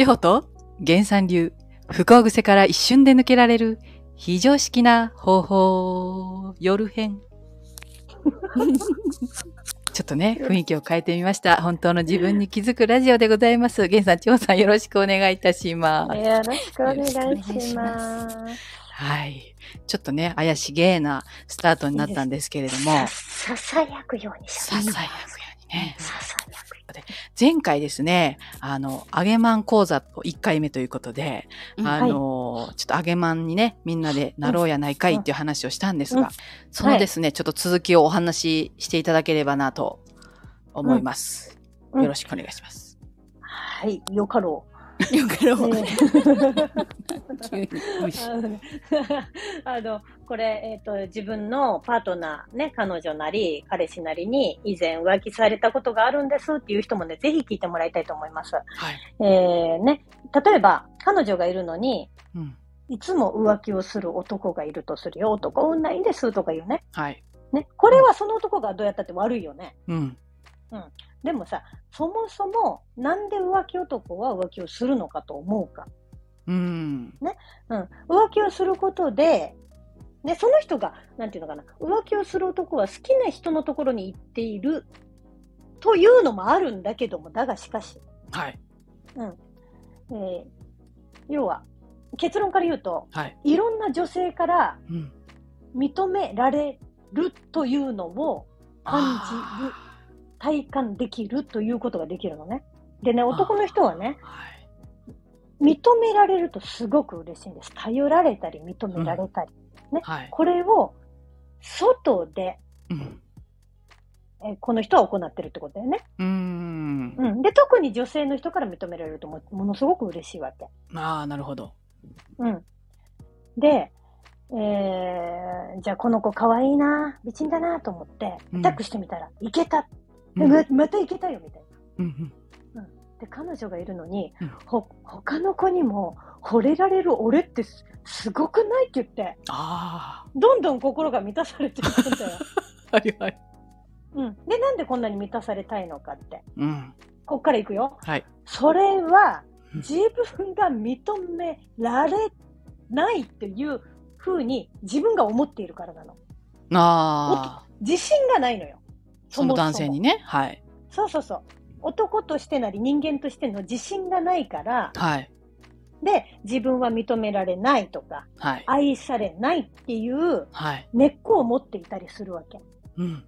志保と原産流、不幸癖から一瞬で抜けられる非常識な方法、夜編。ちょっとね、雰囲気を変えてみました。本当の自分に気づくラジオでございます。源さん、千穂さんよろしくお願いいたします。よろしくお願いします。はい。ちょっとね、怪しげなスタートになったんですけれども、ささやくようにしささやくようにね。ささやくよ前回ですね、あの、揚げまん講座1回目ということで、うん。あの、ちょっと揚げまんにね、みんなでなろうやないかいっていう話をしたんですが、うん。そのですね、ちょっと続きをお話ししていただければなと思います。うん。よろしくお願いします。はい、よかろう。よかろえ急に無視あのねあの、これ、えっ、と、自分のパートナー、ね、彼女なり、彼氏なりに以前浮気されたことがあるんですっていう人もね、ぜひ聞いてもらいたいと思います。はい。えー、ね、例えば、彼女がいるのに、うん。いつも浮気をする男がいるとするよ。男運ないんですとか言うね。はい。ね。これはその男がどうやったって悪いよね。うん。でもさ、そもそも、なんで浮気男は浮気をするのかと思うか。うん。うん。浮気をすることで、ね、その人が、なんていうのかな、浮気をする男は好きな人のところに行っているというのもあるんだけども、だがしかし、はい。えー要は、結論から言うと、はい。いろんな女性からうん。認められるというのを感じる、あ体感できるということができるのね。でね、男の人はね、ーはい。認められるとすごく嬉しいんです。頼られたり認められたり。はい。これを外で、うん。えーこの人は行ってるってことだよね。うーん。うん。で、特に女性の人から認められるともものすごく嬉しいわけ。ああ、なるほど。うん。で、えー、じゃあこの子可愛いな、美人だなと思って、うんアタックしてみたら、いけた。うん。ままたいけたよ、みたいな。うんで、彼女がいるのに、うんほ、他の子にも惚れられる俺ってすすごくないって言って、あどんどん心が満たされていくんだよ。あ。はいはい。うん。で、なんでこんなに満たされたいのかって。うん。こっからいくよ。はい。それは、うん自分が認められないっていうふうに自分が思っているからなの。ああ。自信がないのよ。その男性にね。はい。そうそうそう。男としてなり人間としての自信がないから、はい。で、自分は認められないとか、はい。愛されないっていうはい。根っこを持っていたりするわけ。うん。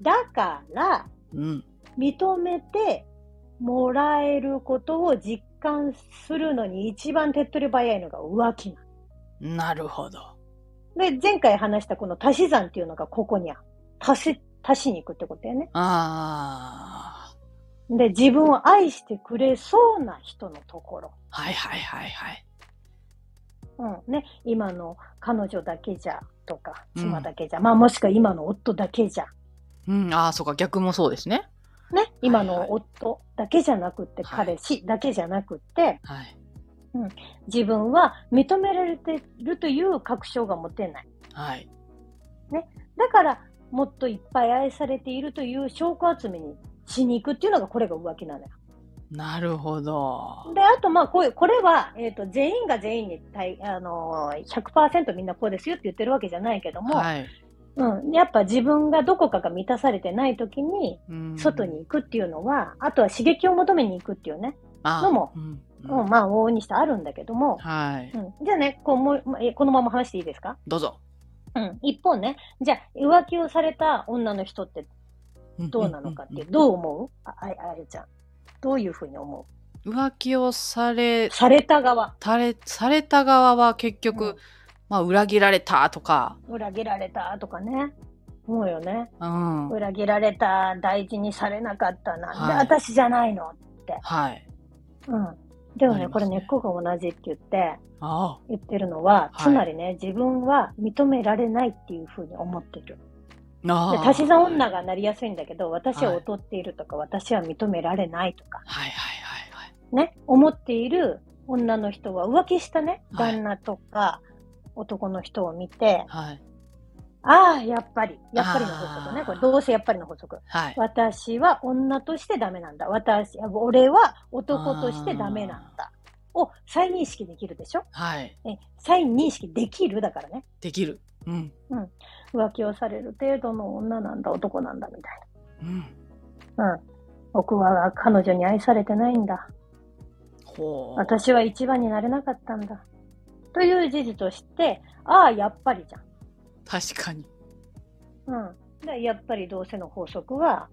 だから、うん。認めてもらえることを実感するのに一番手っ取り早いのが浮気なのなるほど。で、前回話したこの足し算っていうのがここにある。足し、足しに行くってことだよね。ああ。で、自分を愛してくれそうな人のところ。はいはいはいはい。うん。ね。今の彼女だけじゃとか、うん妻だけじゃ。まあもしくは今の夫だけじゃ。うん。ああ、そうか。逆もそうですね。ね。今はいはいの夫だけじゃなくって、はい彼氏だけじゃなくって、はい。自分は認められてるという確証が持てない。はい。だから、もっといっぱい愛されているという証拠集めにしに行くっていうのがこれが浮気なのよ。なるほど。で、あと、まあ、こういう、これは、えっ、と、全員が全員に対、あのー、100%みんなこうですよって言ってるわけじゃないけども、はい。うん。やっぱ自分がどこかが満たされてない時に、うん外に行くっていうのは、あとは刺激を求めに行くっていうね、のもうんうん、まあ、往々にしてあるんだけども、はい。うん。じゃあね、こう、もう、このまま話していいですか？どうぞ。うん。一方ね、じゃあ、浮気をされた女の人ってどうなのかって、どう思う？あ、ああれちゃん。どういうふうに思う？浮気をされ、された側。され、された側は結局、うんまあ、裏切られたとか、裏切られたとかね。思うよね。うん。裏切られた、大事にされなかった、なんではい私じゃないのはい。うん。でもね、ねこれ根っこが同じって言って、あ言ってるのは、はいつまりね、自分は認められないっていうふうに思ってる。あ。で、足し算女がなりやすいんだけど、私ははい劣っているとか、私は認められないとか、はいはいはいはい。ね、思っている女の人は浮気したね、はい旦那とか男の人を見て、はい。ああ、やっぱり。やっぱりの法則ね。これ、どうせやっぱりの法則。はい。私は女としてダメなんだ。私、俺は男としてダメなんだ。を再認識できるでしょ？はい。え再認識できるだからね。できる。うん。浮気をされる程度の女なんだ、男なんだ、みたいうん。な。うん。僕は彼女に愛されてないんだ。ほう。私は一番になれなかったんだ。という事実として、ああ、やっぱりじゃん。確かに。うん。でやっぱり同性の法則は、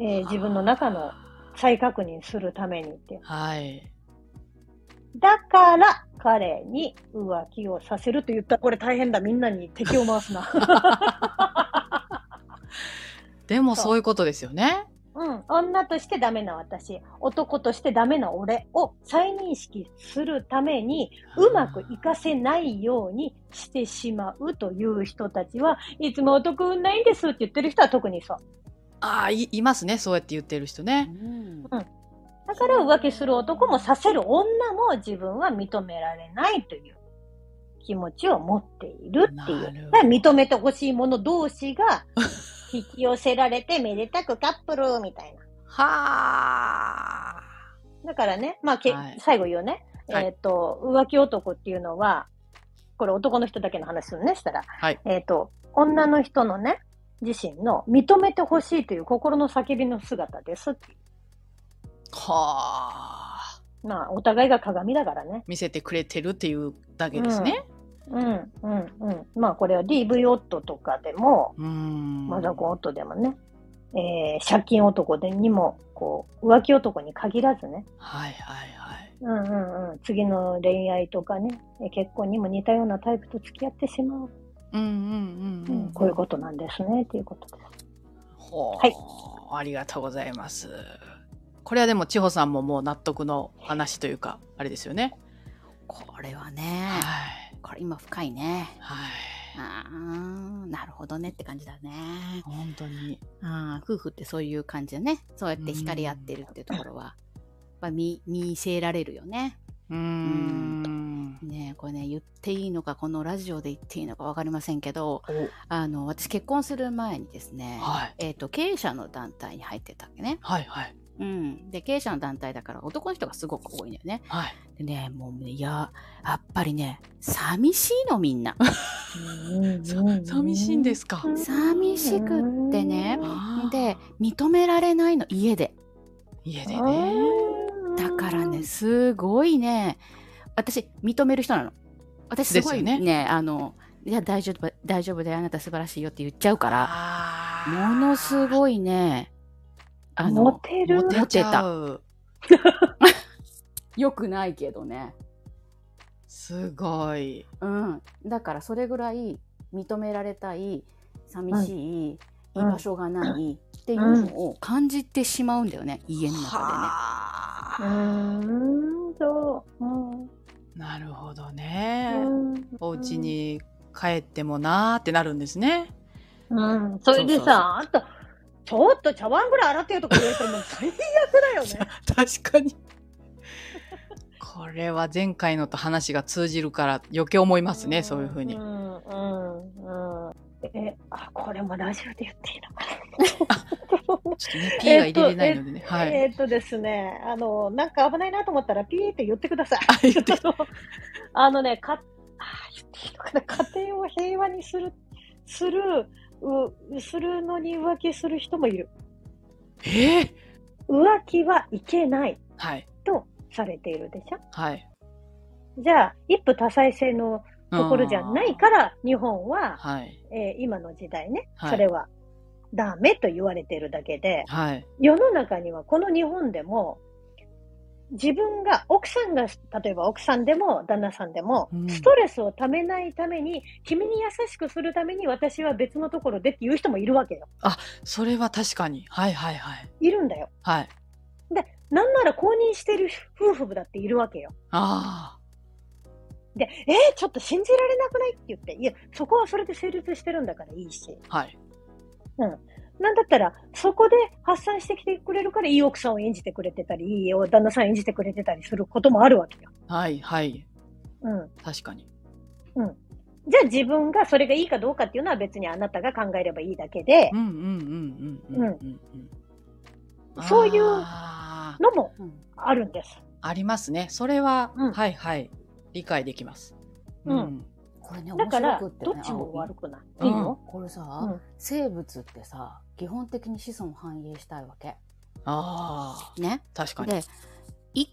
えー自分の中の再確認するためにって。はい。だから、彼に浮気をさせると言ったら、これ大変だ。みんなに敵を回すな。でもそういうことですよね。うん。女としてダメな私、男としてダメな俺を再認識するために、うまくいかせないようにしてしまうという人たちは、いつも男運ないんですって言ってる人は特にそう。ああ、いいますね。そうやって言ってる人ね。うんだから浮気する男もさせる女も自分は認められないという気持ちを持っているっていう。認めてほしい者同士が 引き寄せられてめでたくカップルみたいな。はあ。だからね、まあけ、はい最後言うね。はいえっ、と、浮気男っていうのは、これ男の人だけの話するね、したら。はい。えっ、と、女の人のね、自身の認めてほしいという心の叫びの姿ですっていう。はあ。まあ、お互いが鏡だからね。見せてくれてるっていうだけですね。うん、うん、うん。まあ、これは DV 夫とかでも、うーん。マザコン夫でもね、えー借金男でにも、こう、浮気男に限らずね、はいはいはい。うんうんうん、次の恋愛とかね、え結婚にも似たようなタイプと付き合ってしまう。うんうんうんううんん。こういうことなんですね、っていうことです。ほうはいありがとうございます。これはでも千穂さんももう納得の話というか、あれですよね。これはね、はい。これ今深いね。はい。あーなるほどねって感じだね。本当に。あー夫婦ってそういう感じでね。そうやって惹かれ合ってるっていうところは、やっぱ見見せられるよね。うーん。ねこれね、言っていいのか、このラジオで言っていいのか分かりませんけど、おあの、私結婚する前にですね、はい。えっ、と、経営者の団体に入ってたわけね。はいはい。うん。で、経営者の団体だから男の人がすごく多いんだよね。はい。でね、もうね、いや、やっぱりね、寂しいのみんな。寂しいんですか？寂しくってねで、認められないの、家で。家でね。だからね、すごいね、私、認める人なの。私、すごいねですよあの、いや、大丈夫、大丈夫だよ、あなた素晴らしいよって言っちゃうから、ものすごいね、あモの、テる？モテちゃう。よくないけどね。すごい。うん。だから、それぐらい認められたい、寂しい、うん居場所がないっていうのを感じてしまうんだよね、家の中はうあ。ーん、そう。うんなるほどね。うんお家に帰ってもなーってなるんですね。うん、それでさ、あんた、ちょっと茶碗ぐらい洗ってよとか言われたらもう最悪だよね。確かに。これは前回のと話が通じるから余計思いますね、そういうふうに。ん、うん、うん。え、あ、これもラジオで言っていいのかな？ちょっとね、P が入れれないのでね。はい。えーっとですね、あの、なんか危ないなと思ったら、ピーって言ってください。あ言って あのね、か、あ言っていいのかな、家庭を平和にする、する、う、するのに浮気する人もいる。えー？浮気はいけないはい。とされているでしょ？はい。じゃあ、一夫多妻制のところじゃないから、日本は、はい。えー今の時代ね、はいそれはダメと言われてるだけで、はい。世の中にはこの日本でも、自分が、奥さんが、例えば奥さんでも旦那さんでも、うんストレスをためないために、君に優しくするために私は別のところでっていう人もいるわけよ。それは確かに。はいはいはい。いるんだよ。はい。なんなら公認してる夫婦だっているわけよ。あで、えー、ちょっと信じられなくないって言って、いや、そこはそれで成立してるんだからいいし。あ。はい。なんだったら、そこで発散してきてくれるから、いい奥さんを演じてくれてたり、いい旦那さん演じてくれてたりすることもあるわけよ。はいはい。うん。確かに。じゃあ自分がそれがいいかどうかっていうのは別にあなたが考えればいいだけでう、んうんうんうんうんうんうん。そういうのもうんあるんです。ありますね。それは、うんはいはい。理解できます。うんこれね、面だから、白くってねどっちも悪くない。うんいいの？これさ、うん生物ってさ、基本的に子孫繁栄したいわけ。ああ、ね。確かに。で、い、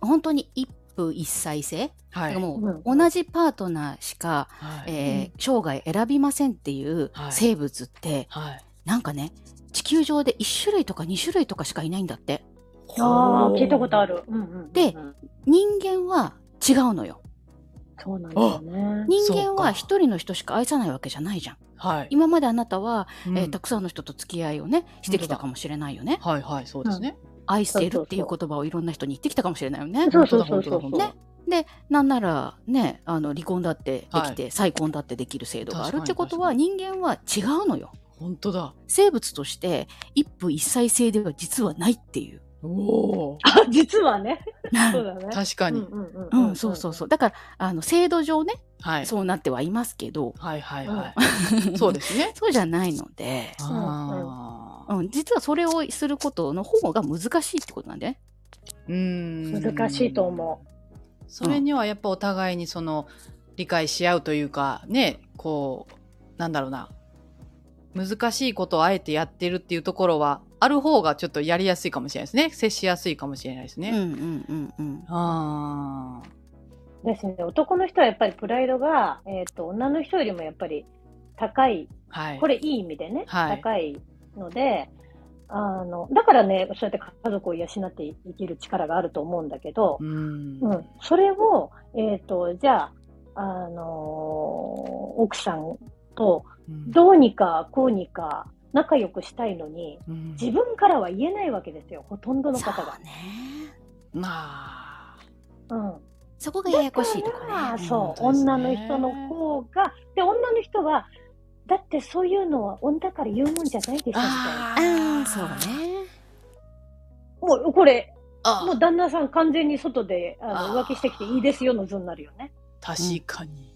本当に一夫一妻制、はい。もううん同じパートナーしか、はい。えー生涯選びませんっていうはい生物って、はい。なんかね、地球上で1種類とか2種類とかしかいないんだって。ああ、聞いたことある。うんうんうんうんで人間は違うのよ。そうなんだよね。人間は一人の人しか愛さないわけじゃないじゃん。はい。今まであなたは、うんえーたくさんの人と付き合いをね、してきたかもしれないよね。はいはい、そうですね。愛しているっていう言葉をいろんな人に言ってきたかもしれないよね。そうそうそうそう本当だ本当だで、なんならね、あの離婚だってできて、再婚だってできる制度があるってことは、確人間は違うのよ。本当だ。生物として一夫一妻制では実はないっていう。おお。あ、実はね。そうだね。確かに。うんうんうん、そうそうそう。だから、あの、制度上ね、はい。そうなってはいますけど、はいはいはい。そうですね。そうじゃないので、ああ。うん、実はそれをすることの方が難しいってことなんだよね。うーん。難しいと思それにはやっぱお互いにその理解し合うというかねこうなんだろうな難しいことをあえてやってるっていうところはある方がちょっとやりやすいかもしれないですね接しやすいかもしれないですね。うんうんうんうん。あう。ですね。男の人はやっぱりプライドが、えっ、と、女の人よりもやっぱり高い、あはい。これいい意味でね、はい高いので、あの、だからね、そうやって家族を養って生きる力があると思うんだけどう、んうん、それを、えっ、と、じゃあ、あのー奥さんとうんどうにかこうにか仲良くしたいのに、うん自分からは言えないわけですよ、ほとんどのそう方が。ね。まあうん。そこがややこしいとからね。そう、ね女の人の方が、で、女の人は、だってそういうのは女から言うもんじゃないでしょ、みたいな。あそうね。もう、これ、あもう旦那さん完全に外であの浮気してきていいですよの図になるよね。確かに。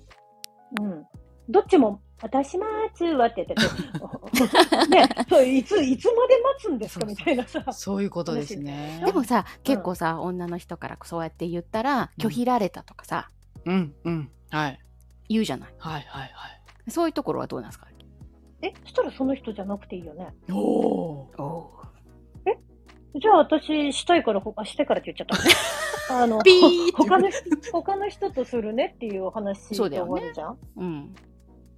うん。どっちも、私まーつはって言ってて、ね、そういつ、いつまで待つんですかみたいなさ。そういうことですね。でもさ、結構さ、女の人からそうやって言ったら、拒否られたとかさ、うんうんはい言うじゃない。はいはいはい。そういうところはどうなんですか？え、そしたらその人じゃなくていいよね。おお。おじゃあ私、したいから、ほあ、したいからって言っちゃった。あの、ピー他の人、他の人とするねっていう話で終そうだよねわるじゃん、うん。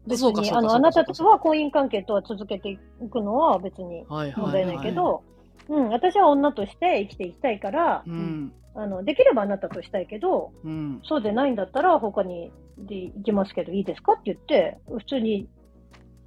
別に、あの、あなたとは婚姻関係とは続けていくのは別にはいはいはい。問題ないけど、うん、私は女として生きていきたいからう、んあの、できればあなたとしたいけど、うん。そうでないんだったら他にで行きますけどいいですかって言って、普通に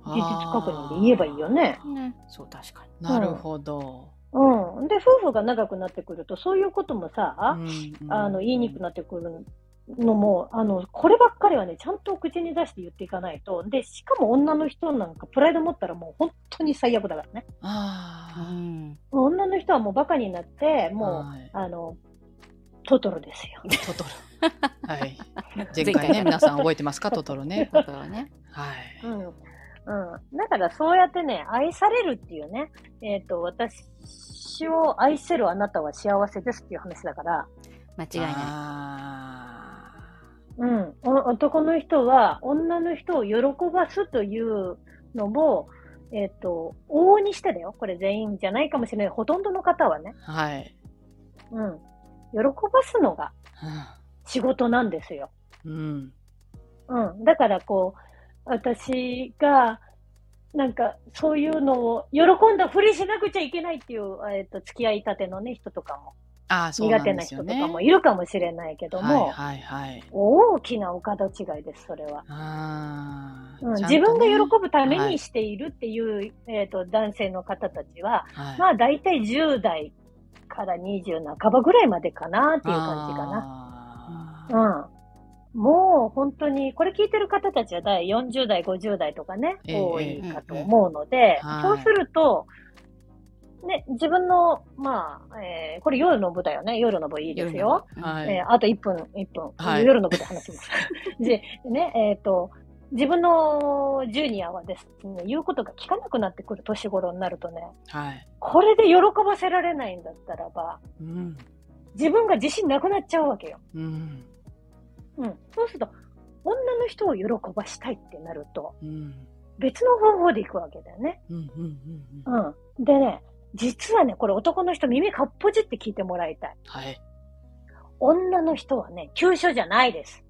事実確認で言えばいいよね。ね。そう、確かに。なるほど。うん。で、夫婦が長くなってくると、そういうこともさ、うんあの、言いにくくなってくるのも、あの、こればっかりはね、ちゃんと口に出して言っていかないと。で、しかも女の人なんかプライド持ったらもう本当に最悪だからね。うあん。女の人はもうバカになって、あ。もう、はいあの、トトロですよ。トトロ。はい。前回ね、皆さん覚えてますか、トトロね。だからね。はい。うん。うん。だからそうやってね、愛されるっていうね、えっ、と、私を愛せるあなたは幸せですっていう話だから、間違いない。あうん。お男の人は女の人を喜ばすというのも、えっ、と、往々にしてだよ。これ全員じゃないかもしれない。ほとんどの方はね。ーはい。うん。喜ばすのが仕事なんですよ。うん。うん。だからこう、私が、なんか、そういうのを、喜んだふりしなくちゃいけないっていう、えっ、と、付き合いたてのね、人とかも、あ苦手な。人とかもいるかもしれないけども、はいはいはい。大きなお門違いです、それは。うんね自分が喜ぶためはいにしているっていう、えっ、と、男性の方たちは、はいまあ、大体10代から20半ばぐらいまでかなっていう感じかな。な。うん。もう本当に、これ聞いてる方たちは第40代、50代とかね、ええ多いかと思うので、はいそうすると、ね、自分の、まあ、えーこれ夜の部だよね。夜の部いいですよ。はい。えーあと1分、1分、はい夜の部で話します。で、ね、えっ、と、自分のジュニアはですね、言うことが聞かなくなってくる年頃になるとね、はい。これで喜ばせられないんだったらば、うん。自分が自信なくなっちゃうわけよ。うん。うん。そうすると、女の人を喜ばしたいってなると、うん。別の方法で行くわけだよね。うん。うん。うん。うん。でね、実はね、これ男の人耳かっぽじって聞いてもらいたい。はい。女の人はね、急所じゃないです。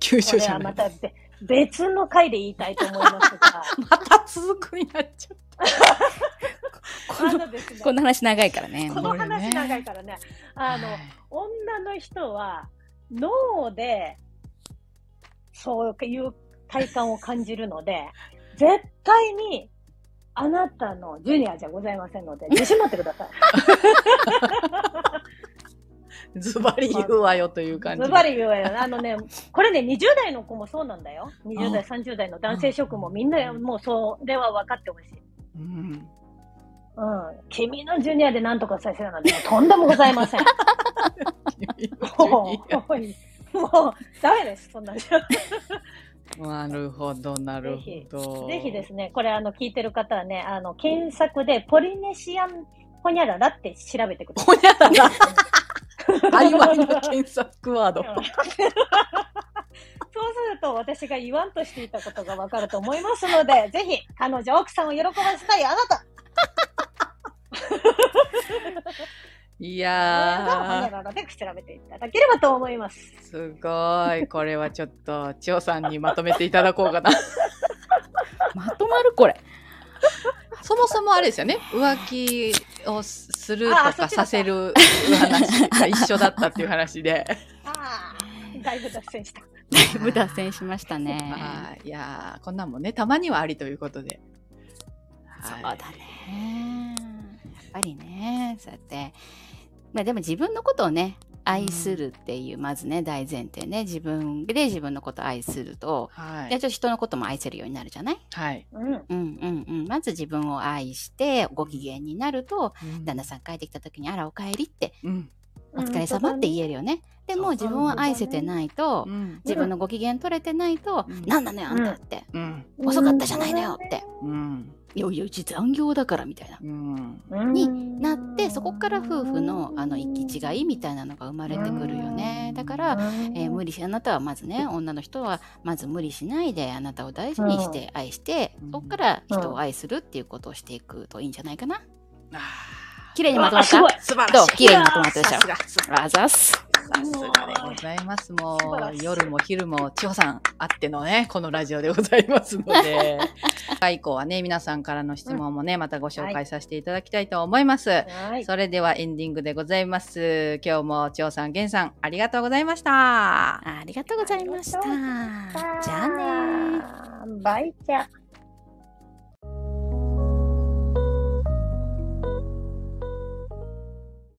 急これ所じゃない。はまたべ別の回で言いたいと思いますが、また続くになっちゃっ あのですね、この話長いからね。この話長いからね、た。あの、はい女の人は脳でそういう体感を感じるので、絶対にあなたのジュニアじゃございませんので、自信持ってください。ズバリ言うわよという感じ。ズバリ言うわよ。あのね、これね、20代の子もそうなんだよ。20代、30代の男性諸君もみんなもうそれは分かってほしい。うん。うん。君のジュニアで何とかさせるなんてとんでもございません。もう、もう、ダメです、そんなんじゃ。なるほど、なるほど。ぜひですね、これあの、聞いてる方はね、あの、検索でポリネシアンホニャララって調べてください。ほにゃらら。あいわいの検索ワード。そうすると私が言わんとしていたことがわかると思いますので、ぜひ彼女、奥さんを喜ばせたいあなた、いやララで調べていただければと思います。ー、すごい。これはちょっと、千代さんにまとめていただこうかな。まとまるこれ。そもそもあれですよね。浮気をするとかさせる話が一緒だったっていう話で。ああ、だいぶ脱線した。だいぶ脱線しましたね。はい。いやーこんなんもね、たまにはありということで。はいそうだね。やっぱりね、そうやって。まあでも自分のことをね、愛するっていう、まずね、大前提ね。自分で自分のことを愛すると、はい。でちょっと人のことも愛せるようになるじゃない？はい。うん。うんうんうん。まず自分を愛して、ご機嫌になると、旦那さん帰ってきた時に、あら、お帰りって、うん。お疲れ様って言えるよね。でも自分を愛せてないと、うん。自分のご機嫌取れてないと、うんなんなのよあんたって、うん。遅かったじゃないのよって。うん。いやいやうち残業だからみたいな。うん。になってそこから夫婦のあの行き違いみたいなのが生まれてくるよね。だから、えー無理しあなたはまずね女の人はまず無理しないであなたを大事にして愛して、うん。そこから人を愛するっていうことをしていくといいんじゃないかな。あ綺麗にまとまった？素晴らしい。どう？綺麗にまとまったでしょさすが。さすが。あざっす。さすがでござい。ます。もう夜も昼も千穂さんあってのね、このラジオでござい。ますので、次回以降はね、皆さんからの質問もね、またご紹介させていただきたいと思います。はい。それではエンディングでございます。今日も千穂さん、源さん、ありがとうございました。ありがとうございましたじゃあねねバイチャ